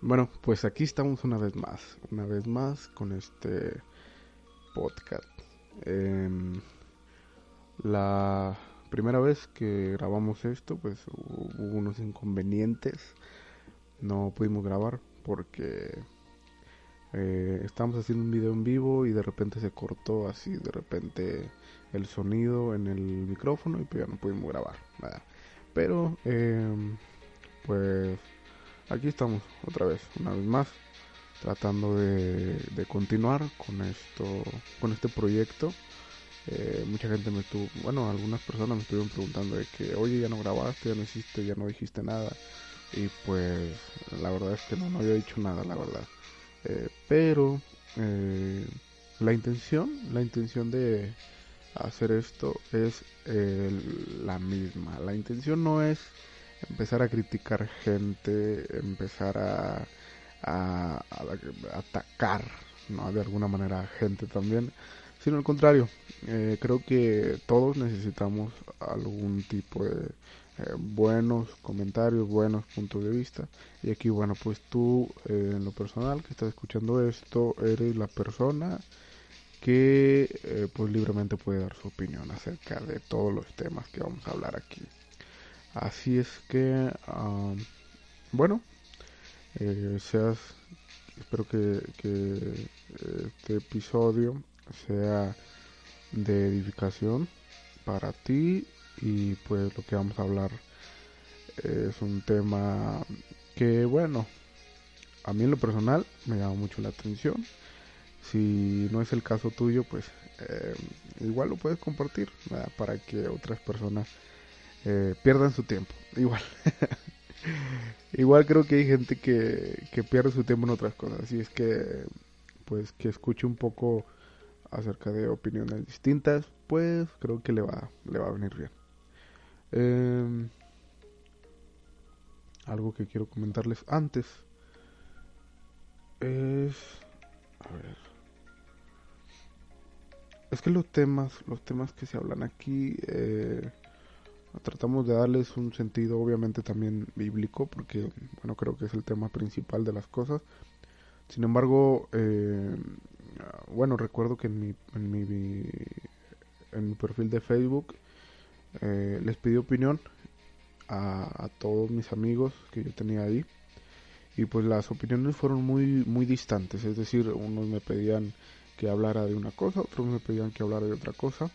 Bueno, pues aquí estamos una vez más, una vez más con este podcast. Em, la primera vez que grabamos esto, pues hubo unos inconvenientes. No pudimos grabar porque eh, estábamos haciendo un video en vivo y de repente se cortó así, de repente el sonido en el micrófono y pues ya no pudimos grabar. Nada. Pero, em, pues aquí estamos otra vez, una vez más, tratando de, continuar con esto, con este proyecto. Eh, mucha gente me estuvo, bueno, algunas personas me estuvieron preguntando de que, oye, ya no grabaste, ya no hiciste, ya no dijiste nada. Y pues la verdad es que no, no había dicho nada, la verdad. Eh, pero eh, la intención, la intención de hacer esto es la misma. La intención no es empezar a criticar gente, empezar a, a, atacar, ¿no? De alguna manera gente también, sino al contrario, eh, creo que todos necesitamos algún tipo de eh, buenos comentarios, buenos puntos de vista. Y aquí, bueno, pues tú, eh, en lo personal, que estás escuchando esto, eres la persona que pues libremente puede dar su opinión acerca de todos los temas que vamos a hablar aquí. Así es que, bueno, eh, seas, espero que, este episodio sea de edificación para ti y pues lo que vamos a hablar es un tema que bueno a mí en lo personal me llama mucho la atención. Si no es el caso tuyo pues eh, igual lo puedes compartir para que otras personas eh, pierdan su tiempo. Igual. Igual creo que hay gente que, que pierde su tiempo en otras cosas. Así es que, pues, que escuche un poco acerca de opiniones distintas, pues creo que le va, le va a venir bien. Em, algo que quiero comentarles antes es... A ver. Es que los temas, los temas que se hablan aquí... Eh, tratamos de darles un sentido obviamente también bíblico porque bueno creo que es el tema principal de las cosas. Sin embargo eh, bueno recuerdo que en mi en mi, en mi perfil de Facebook eh, les pedí opinión a, a, todos mis amigos que yo tenía ahí y pues las opiniones fueron muy muy distantes. Es decir unos me pedían que hablara de una cosa otros me pedían que hablara de otra cosa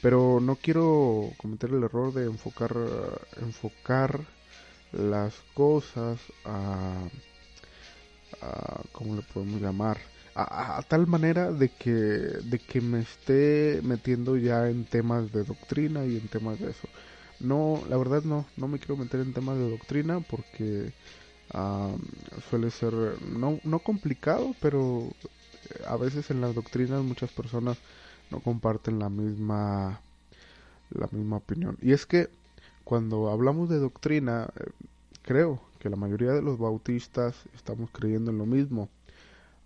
pero no quiero cometer el error de enfocar, enfocar las cosas a, a ¿cómo le podemos llamar? A, tal manera de que, de que me esté metiendo ya en temas de doctrina y en temas de eso. No, la verdad no, no me quiero meter en temas de doctrina porque suele ser no, no complicado, pero a veces en las doctrinas muchas personas no comparten la misma la misma opinión. Y es que cuando hablamos de doctrina, eh, creo que la mayoría de los bautistas estamos creyendo en lo mismo.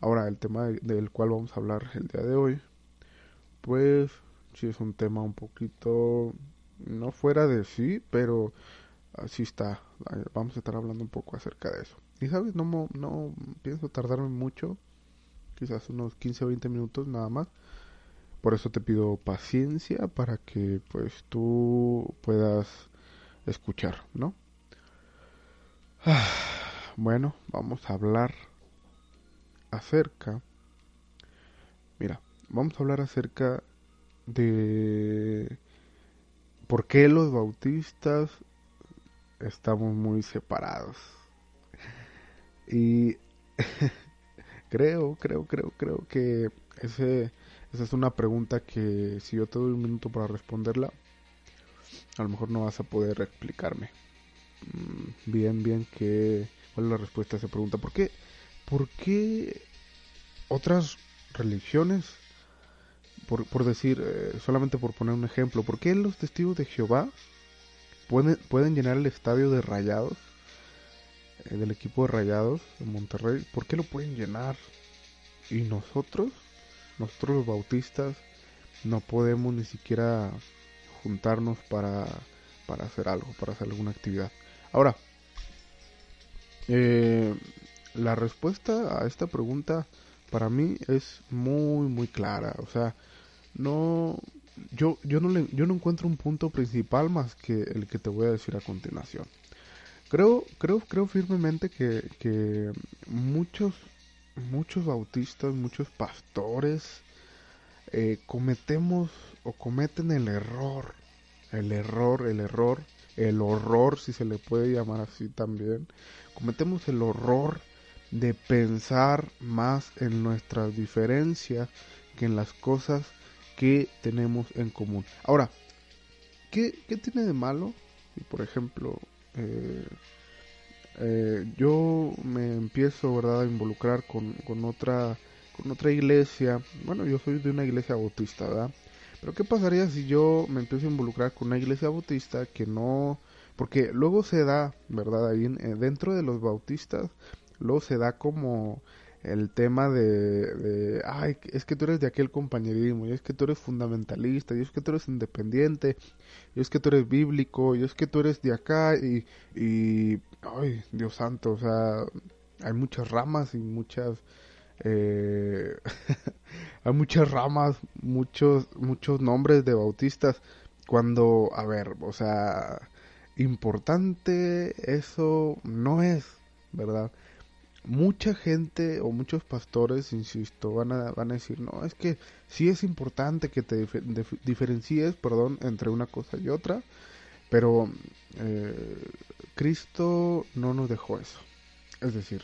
Ahora, el tema del cual vamos a hablar el día de hoy, pues sí es un tema un poquito, no fuera de sí, pero así está. Vamos a estar hablando un poco acerca de eso. Y sabes, no, no pienso tardarme mucho, quizás unos 15 o 20 minutos nada más. Por eso te pido paciencia para que pues tú puedas escuchar, ¿no? Bueno, vamos a hablar acerca... Mira, vamos a hablar acerca de por qué los bautistas estamos muy separados. Y creo, creo, creo, creo que ese esa es una pregunta que si yo te doy un minuto para responderla, a lo mejor no vas a poder explicarme. Mm, bien, bien, que, ¿cuál es la respuesta a esa pregunta? ¿Por qué, por qué otras religiones, por, por decir, eh, solamente por poner un ejemplo, ¿por qué los testigos de Jehová pueden, pueden llenar el estadio de Rayados, eh, del equipo de Rayados de Monterrey? ¿Por qué lo pueden llenar? ¿Y nosotros? Nosotros los bautistas no podemos ni siquiera juntarnos para, para hacer algo, para hacer alguna actividad. Ahora, eh, la respuesta a esta pregunta para mí es muy muy clara, o sea, no yo yo no le, yo no encuentro un punto principal más que el que te voy a decir a continuación. Creo creo creo firmemente que, que muchos muchos bautistas, muchos pastores eh, cometemos o cometen el error, el error, el error, el horror, si se le puede llamar así también, cometemos el horror de pensar más en nuestras diferencias que en las cosas que tenemos en común. Ahora, ¿qué, tiene de malo? por ejemplo, eh, eh, yo me empiezo ¿verdad? a involucrar con, con, otra, con otra iglesia. Bueno, yo soy de una iglesia bautista, ¿verdad? Pero ¿qué pasaría si yo me empiezo a involucrar con una iglesia bautista que no... Porque luego se da, ¿verdad? Ahí eh, dentro de los bautistas, luego se da como el tema de, ay, es que tú eres de aquel compañerismo, y es que tú eres fundamentalista, y es que tú eres independiente, y es que tú eres bíblico, y es que tú eres de acá, y, y ay, Dios santo, o sea, hay muchas ramas y muchas, eh, hay muchas ramas, muchos, muchos nombres de bautistas, cuando, a ver, o sea, importante eso no es, ¿verdad? Mucha gente o muchos pastores, insisto, van a, van a decir, no, es que sí es importante que te diferencies, perdón, entre una cosa y otra, pero eh, Cristo no nos dejó eso. Es decir,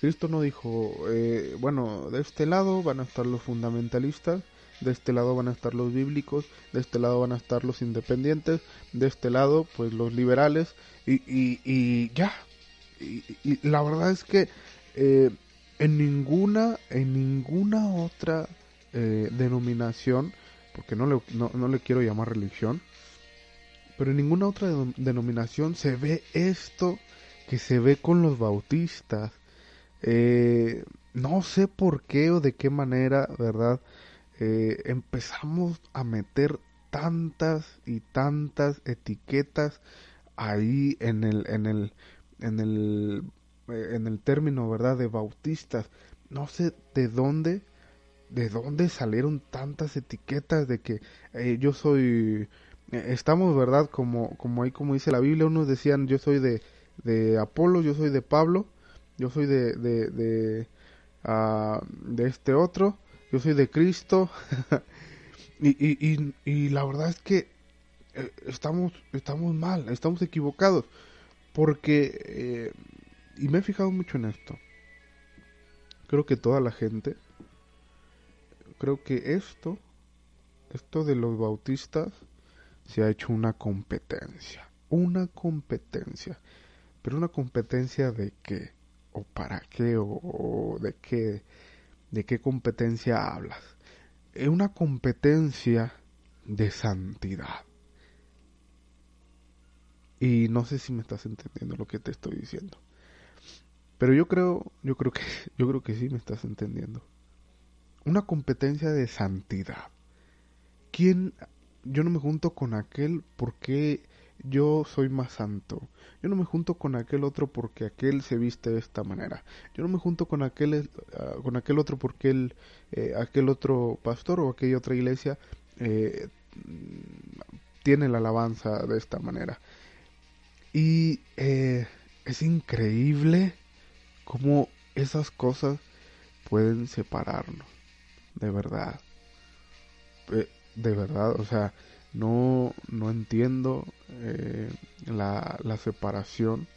Cristo no dijo, eh, bueno, de este lado van a estar los fundamentalistas, de este lado van a estar los bíblicos, de este lado van a estar los independientes, de este lado pues los liberales y, y, y ya, y, la verdad es que eh, en ninguna, en ninguna otra eh, denominación, porque no le, no, le quiero llamar religión, pero en ninguna otra denominación se ve esto que se ve con los bautistas. Eh, no sé por qué o de qué manera, ¿verdad? empezamos a meter tantas y tantas etiquetas ahí en el, en el, en el, eh, en el término, ¿verdad?, de bautistas. No sé de dónde, de dónde salieron tantas etiquetas de que eh, yo soy, eh, estamos, ¿verdad?, como, como ahí, como dice la Biblia, unos decían, yo soy de, de Apolo, yo soy de Pablo, yo soy de, de, de, ah, este otro, yo soy de Cristo. y, y, y, y, la verdad es que estamos, estamos mal, estamos equivocados. Porque, eh, y me he fijado mucho en esto, creo que toda la gente, creo que esto, esto de los bautistas, se ha hecho una competencia, una competencia, pero una competencia de qué, o para qué, o, de qué, de qué competencia hablas. Es una competencia de santidad. Y no sé si me estás entendiendo lo que te estoy diciendo. Pero yo creo, yo creo que, yo creo que sí me estás entendiendo. Una competencia de santidad. ¿Quién? Yo no me junto con aquel porque yo soy más santo. Yo no me junto con aquel otro porque aquel se viste de esta manera. Yo no me junto con aquel, ah, con aquel otro porque él, eh, aquel otro pastor o aquella otra iglesia eh, tiene la alabanza de esta manera. Y eh, es increíble cómo esas cosas pueden separarnos. De verdad. Eh, de verdad, o sea, no, no entiendo eh, la, la, separación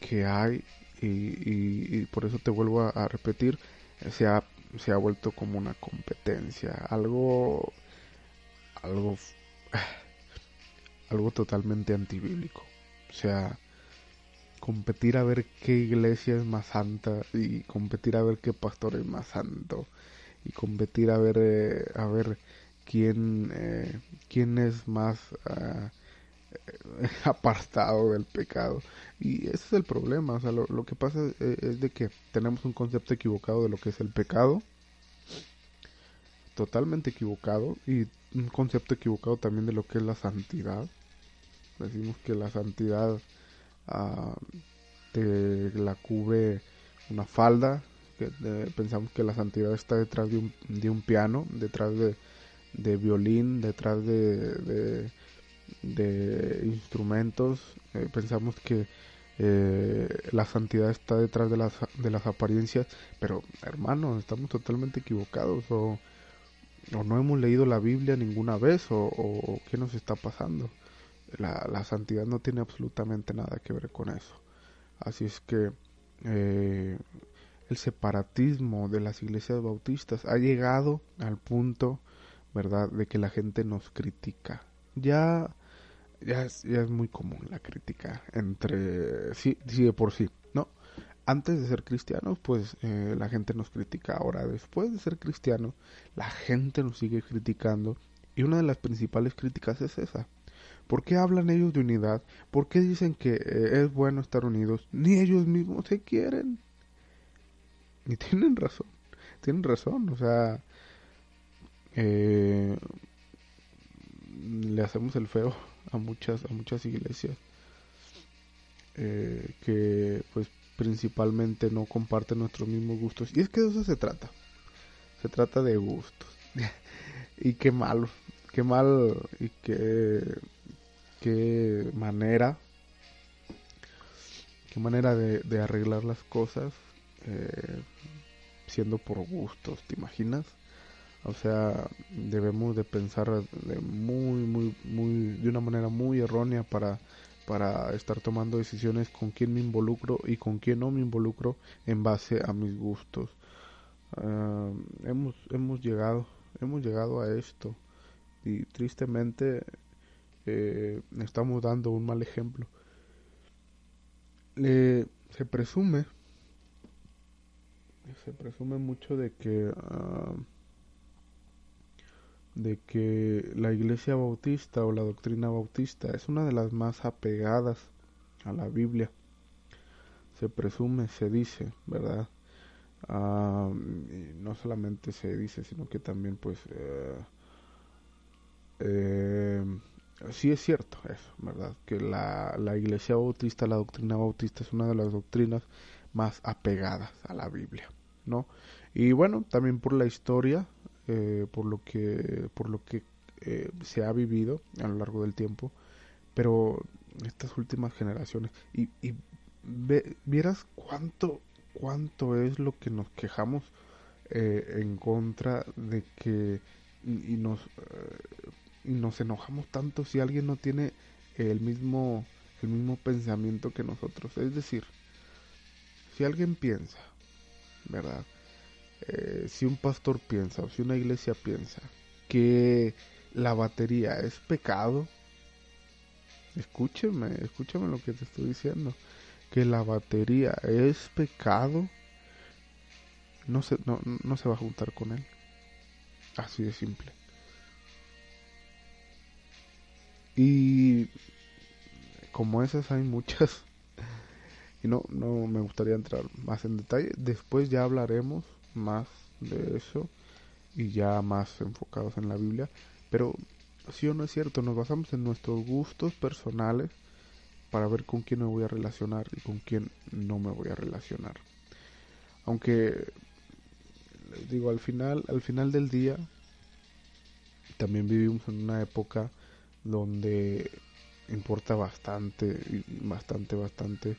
que hay y, por eso te vuelvo a, a, repetir, se ha, se ha vuelto como una competencia, algo, algo, algo totalmente antibíblico. O sea, competir a ver qué iglesia es más santa y competir a ver qué pastor es más santo y competir a ver eh, a ver quién eh, quién es más ah, apartado del pecado. Y ese es el problema o sea lo, lo que pasa es, es, de que tenemos un concepto equivocado de lo que es el pecado totalmente equivocado y un concepto equivocado también de lo que es la santidad decimos que la santidad uh, te la cubre una falda, que pensamos que la santidad está detrás de un, de un piano, detrás de, de violín, detrás de, de, instrumentos, eh, pensamos que eh, la santidad está detrás de las, de las apariencias, pero hermano, estamos totalmente equivocados o, o no hemos leído la Biblia ninguna vez o qué nos está pasando. La, la, santidad no tiene absolutamente nada que ver con eso. Así es que eh, el separatismo de las iglesias bautistas ha llegado al punto, ¿verdad?, de que la gente nos critica. Ya, ya, es, ya es muy común la crítica entre, sí, sí, de por sí, ¿no? Antes de ser cristianos, pues eh, la gente nos critica. Ahora, después de ser cristianos, la gente nos sigue criticando. Y una de las principales críticas es esa. ¿Por qué hablan ellos de unidad? ¿Por qué dicen que eh, es bueno estar unidos? Ni ellos mismos se quieren. Y tienen razón, tienen razón, o sea, eh, le hacemos el feo a muchas, a muchas iglesias eh, que pues principalmente no comparten nuestros mismos gustos. Y es que de eso se trata, se trata de gustos. y qué malo, qué mal y qué, qué manera, qué manera de, arreglar las cosas eh, siendo por gustos, ¿te imaginas? O sea, debemos de pensar de muy, muy, muy, de una manera muy errónea para, para estar tomando decisiones con quién me involucro y con quién no me involucro en base a mis gustos. Uh, hemos, hemos llegado, hemos llegado a esto y tristemente eh, estamos dando un mal ejemplo. Eh, se presume se presume mucho de que uh, de que la iglesia bautista o la doctrina bautista es una de las más apegadas a la Biblia se presume se dice verdad uh, no solamente se dice sino que también pues uh, eh, sí es cierto eso verdad que la, la iglesia bautista la doctrina bautista es una de las doctrinas más apegadas a la Biblia ¿no? Y bueno, también por la historia, eh, por lo que, por lo que eh, se ha vivido a lo largo del tiempo, pero estas últimas generaciones, y, y vieras cuánto, cuánto es lo que nos quejamos eh, en contra de que, y, nos, y nos enojamos tanto si alguien no tiene el mismo, el mismo pensamiento que nosotros, es decir, si alguien piensa ¿verdad? Eh, si un pastor piensa o si una iglesia piensa que la batería es pecado, escúcheme, escúchame lo que te estoy diciendo, que la batería es pecado, no se, no, no se va a juntar con él. Así de simple. Y como esas hay muchas y no, no me gustaría entrar más en detalle. Después ya hablaremos más de eso y ya más enfocados en la Biblia. Pero si o no es cierto, nos basamos en nuestros gustos personales para ver con quién me voy a relacionar y con quién no me voy a relacionar. Aunque les digo, al final, al final del día también vivimos en una época donde importa bastante, bastante, bastante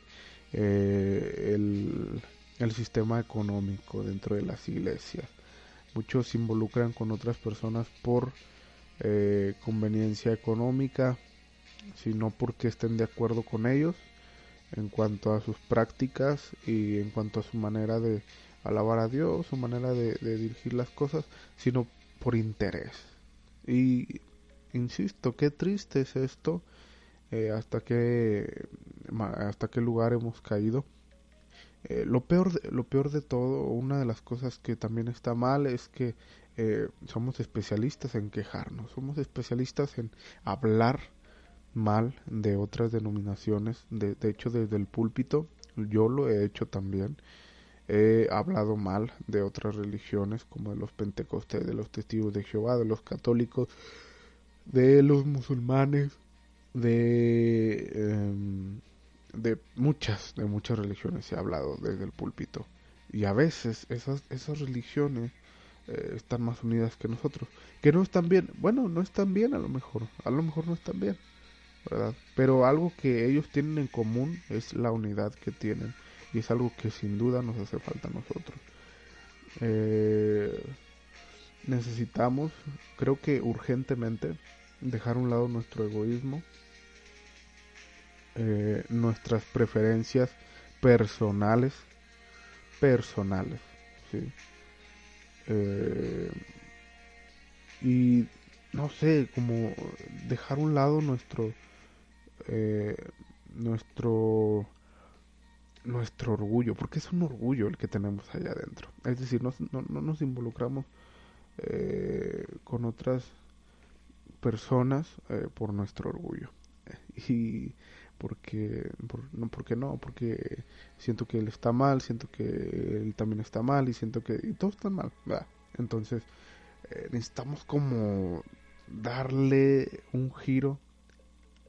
eh, el, el sistema económico dentro de las iglesias. Muchos se involucran con otras personas por eh, conveniencia económica, sino porque estén de acuerdo con ellos en cuanto a sus prácticas y en cuanto a su manera de alabar a Dios, su manera de, de dirigir las cosas, sino por interés. Y insisto, qué triste es esto eh, hasta qué hasta qué lugar hemos caído. Eh, lo peor de, lo peor de todo, una de las cosas que también está mal es que eh, somos especialistas en quejarnos, somos especialistas en hablar mal de otras denominaciones. De, de hecho, desde el púlpito, yo lo he hecho también. He hablado mal de otras religiones como de los pentecostés, de los testigos de Jehová, de los católicos, de los musulmanes, de, em, de muchas, de muchas religiones he hablado desde el púlpito. y a veces esas, esas religiones eh, están más unidas que nosotros. Que no están bien. Bueno, no están bien a lo mejor. A lo mejor no están bien. ¿Verdad? Pero algo que ellos tienen en común es la unidad que tienen. Y es algo que sin duda nos hace falta a nosotros. Eh, necesitamos, creo que urgentemente, dejar a un lado nuestro egoísmo, eh, nuestras preferencias personales, personales, ¿sí? Eh, y no sé, como dejar a un lado nuestro, eh, nuestro, nuestro orgullo, porque es un orgullo el que tenemos allá adentro. Es decir, no, no, nos involucramos con otras personas por nuestro orgullo. Y porque no porque no porque siento que él está mal siento que él también está mal y siento que y todos están mal entonces eh, necesitamos como darle un giro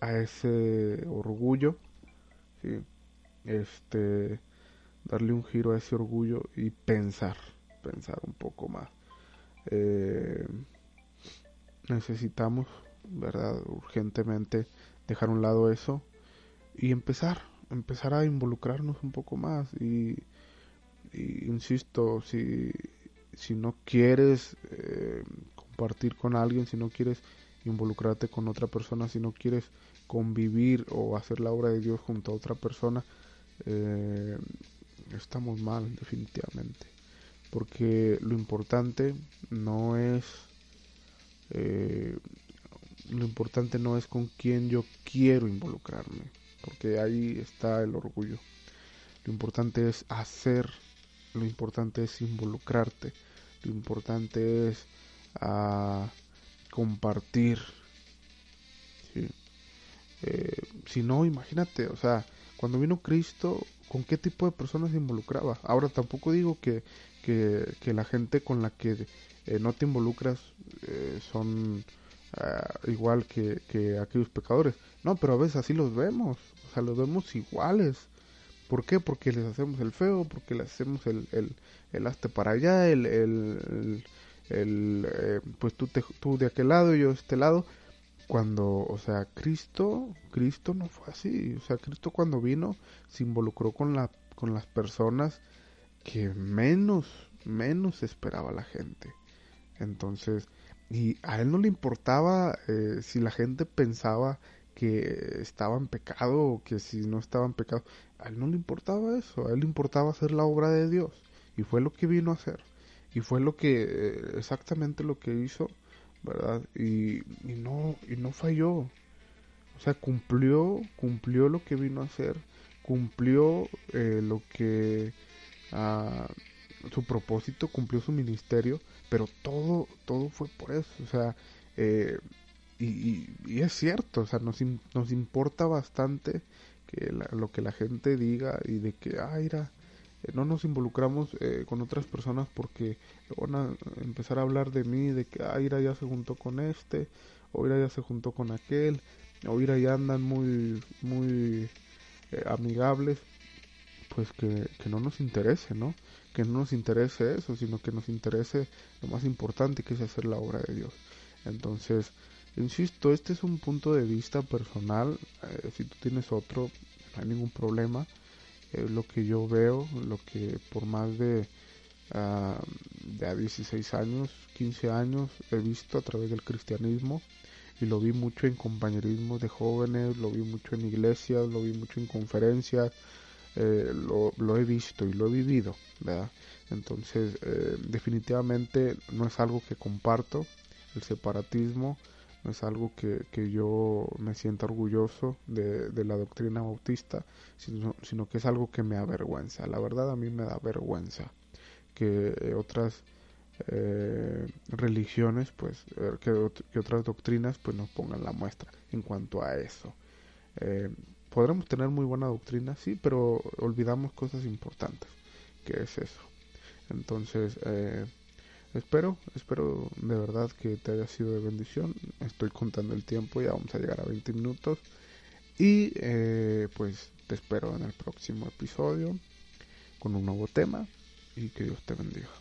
a ese orgullo este darle un giro a ese orgullo y pensar pensar un poco más eh, necesitamos verdad urgentemente dejar a un lado eso y empezar, empezar a involucrarnos un poco más y, insisto, si, si no quieres eh, compartir con alguien, si no quieres involucrarte con otra persona, si no quieres convivir o hacer la obra de Dios junto a otra persona, eh, estamos mal definitivamente. Porque lo importante no es eh, lo importante no es con quién yo quiero involucrarme porque ahí está el orgullo. Lo importante es hacer, lo importante es involucrarte, lo importante es ah, compartir. Eh, si no, imagínate, o sea, cuando vino Cristo, ¿con qué tipo de personas se involucraba? Ahora tampoco digo que, que, la gente con la que eh, no te involucras eh, son ah, igual que, que aquellos pecadores. No, pero a veces así los vemos. O sea, los vemos iguales. ¿Por qué? Porque les hacemos el feo, porque les hacemos el, el, el para allá, el, el, el eh, pues tú, te, tú de aquel lado y yo de este lado. Cuando, o sea, Cristo, Cristo no fue así. O sea, Cristo cuando vino se involucró con, la, con las personas que menos, menos esperaba la gente. Entonces, y a él no le importaba eh, si la gente pensaba que estaba en pecado o que si no estaba en pecado. A él no le importaba eso, a él le importaba hacer la obra de Dios. Y fue lo que vino a hacer. Y fue lo que, eh, exactamente lo que hizo, ¿verdad? Y, y no, y no falló. O sea, cumplió, cumplió lo que vino a hacer, cumplió eh, lo que, su propósito, cumplió su ministerio, pero todo, todo fue por eso. O sea, eh, y, es cierto, o sea, nos, nos importa bastante que lo que la gente diga y de que, ah, mira, eh, no nos involucramos eh, con otras personas porque van a empezar a hablar de mí, de que, ah, mira, ya se juntó con este, o mira, ya se juntó con aquel, o mira, ya andan muy, muy eh, amigables, pues que, que no nos interese, ¿no? Que no nos interese eso, sino que nos interese lo más importante que es hacer la obra de Dios. Entonces, Insisto, este es un punto de vista personal. Eh, si tú tienes otro, no hay ningún problema. Lo que yo veo, lo que por más de, uh, de 16 años, 15 años he visto a través del cristianismo. Y lo vi mucho en compañerismos de jóvenes, lo vi mucho en iglesias, lo vi mucho en conferencias. Eh, lo, he visto y lo he vivido, ¿verdad? Entonces, eh, definitivamente no es algo que comparto, el separatismo, no es algo que, que yo me sienta orgulloso de, la doctrina bautista, sino, sino, que es algo que me avergüenza. La verdad a mí me da vergüenza que otras eh, religiones, pues, eh, que, que, otras doctrinas, pues nos pongan la muestra en cuanto a eso. Podremos tener muy buena doctrina, sí, pero olvidamos cosas importantes, que es eso. Entonces, eh, Espero, espero de verdad que te haya sido de bendición. Estoy contando el tiempo, ya vamos a llegar a 20 minutos. Y eh, pues te espero en el próximo episodio con un nuevo tema. y que Dios te bendiga.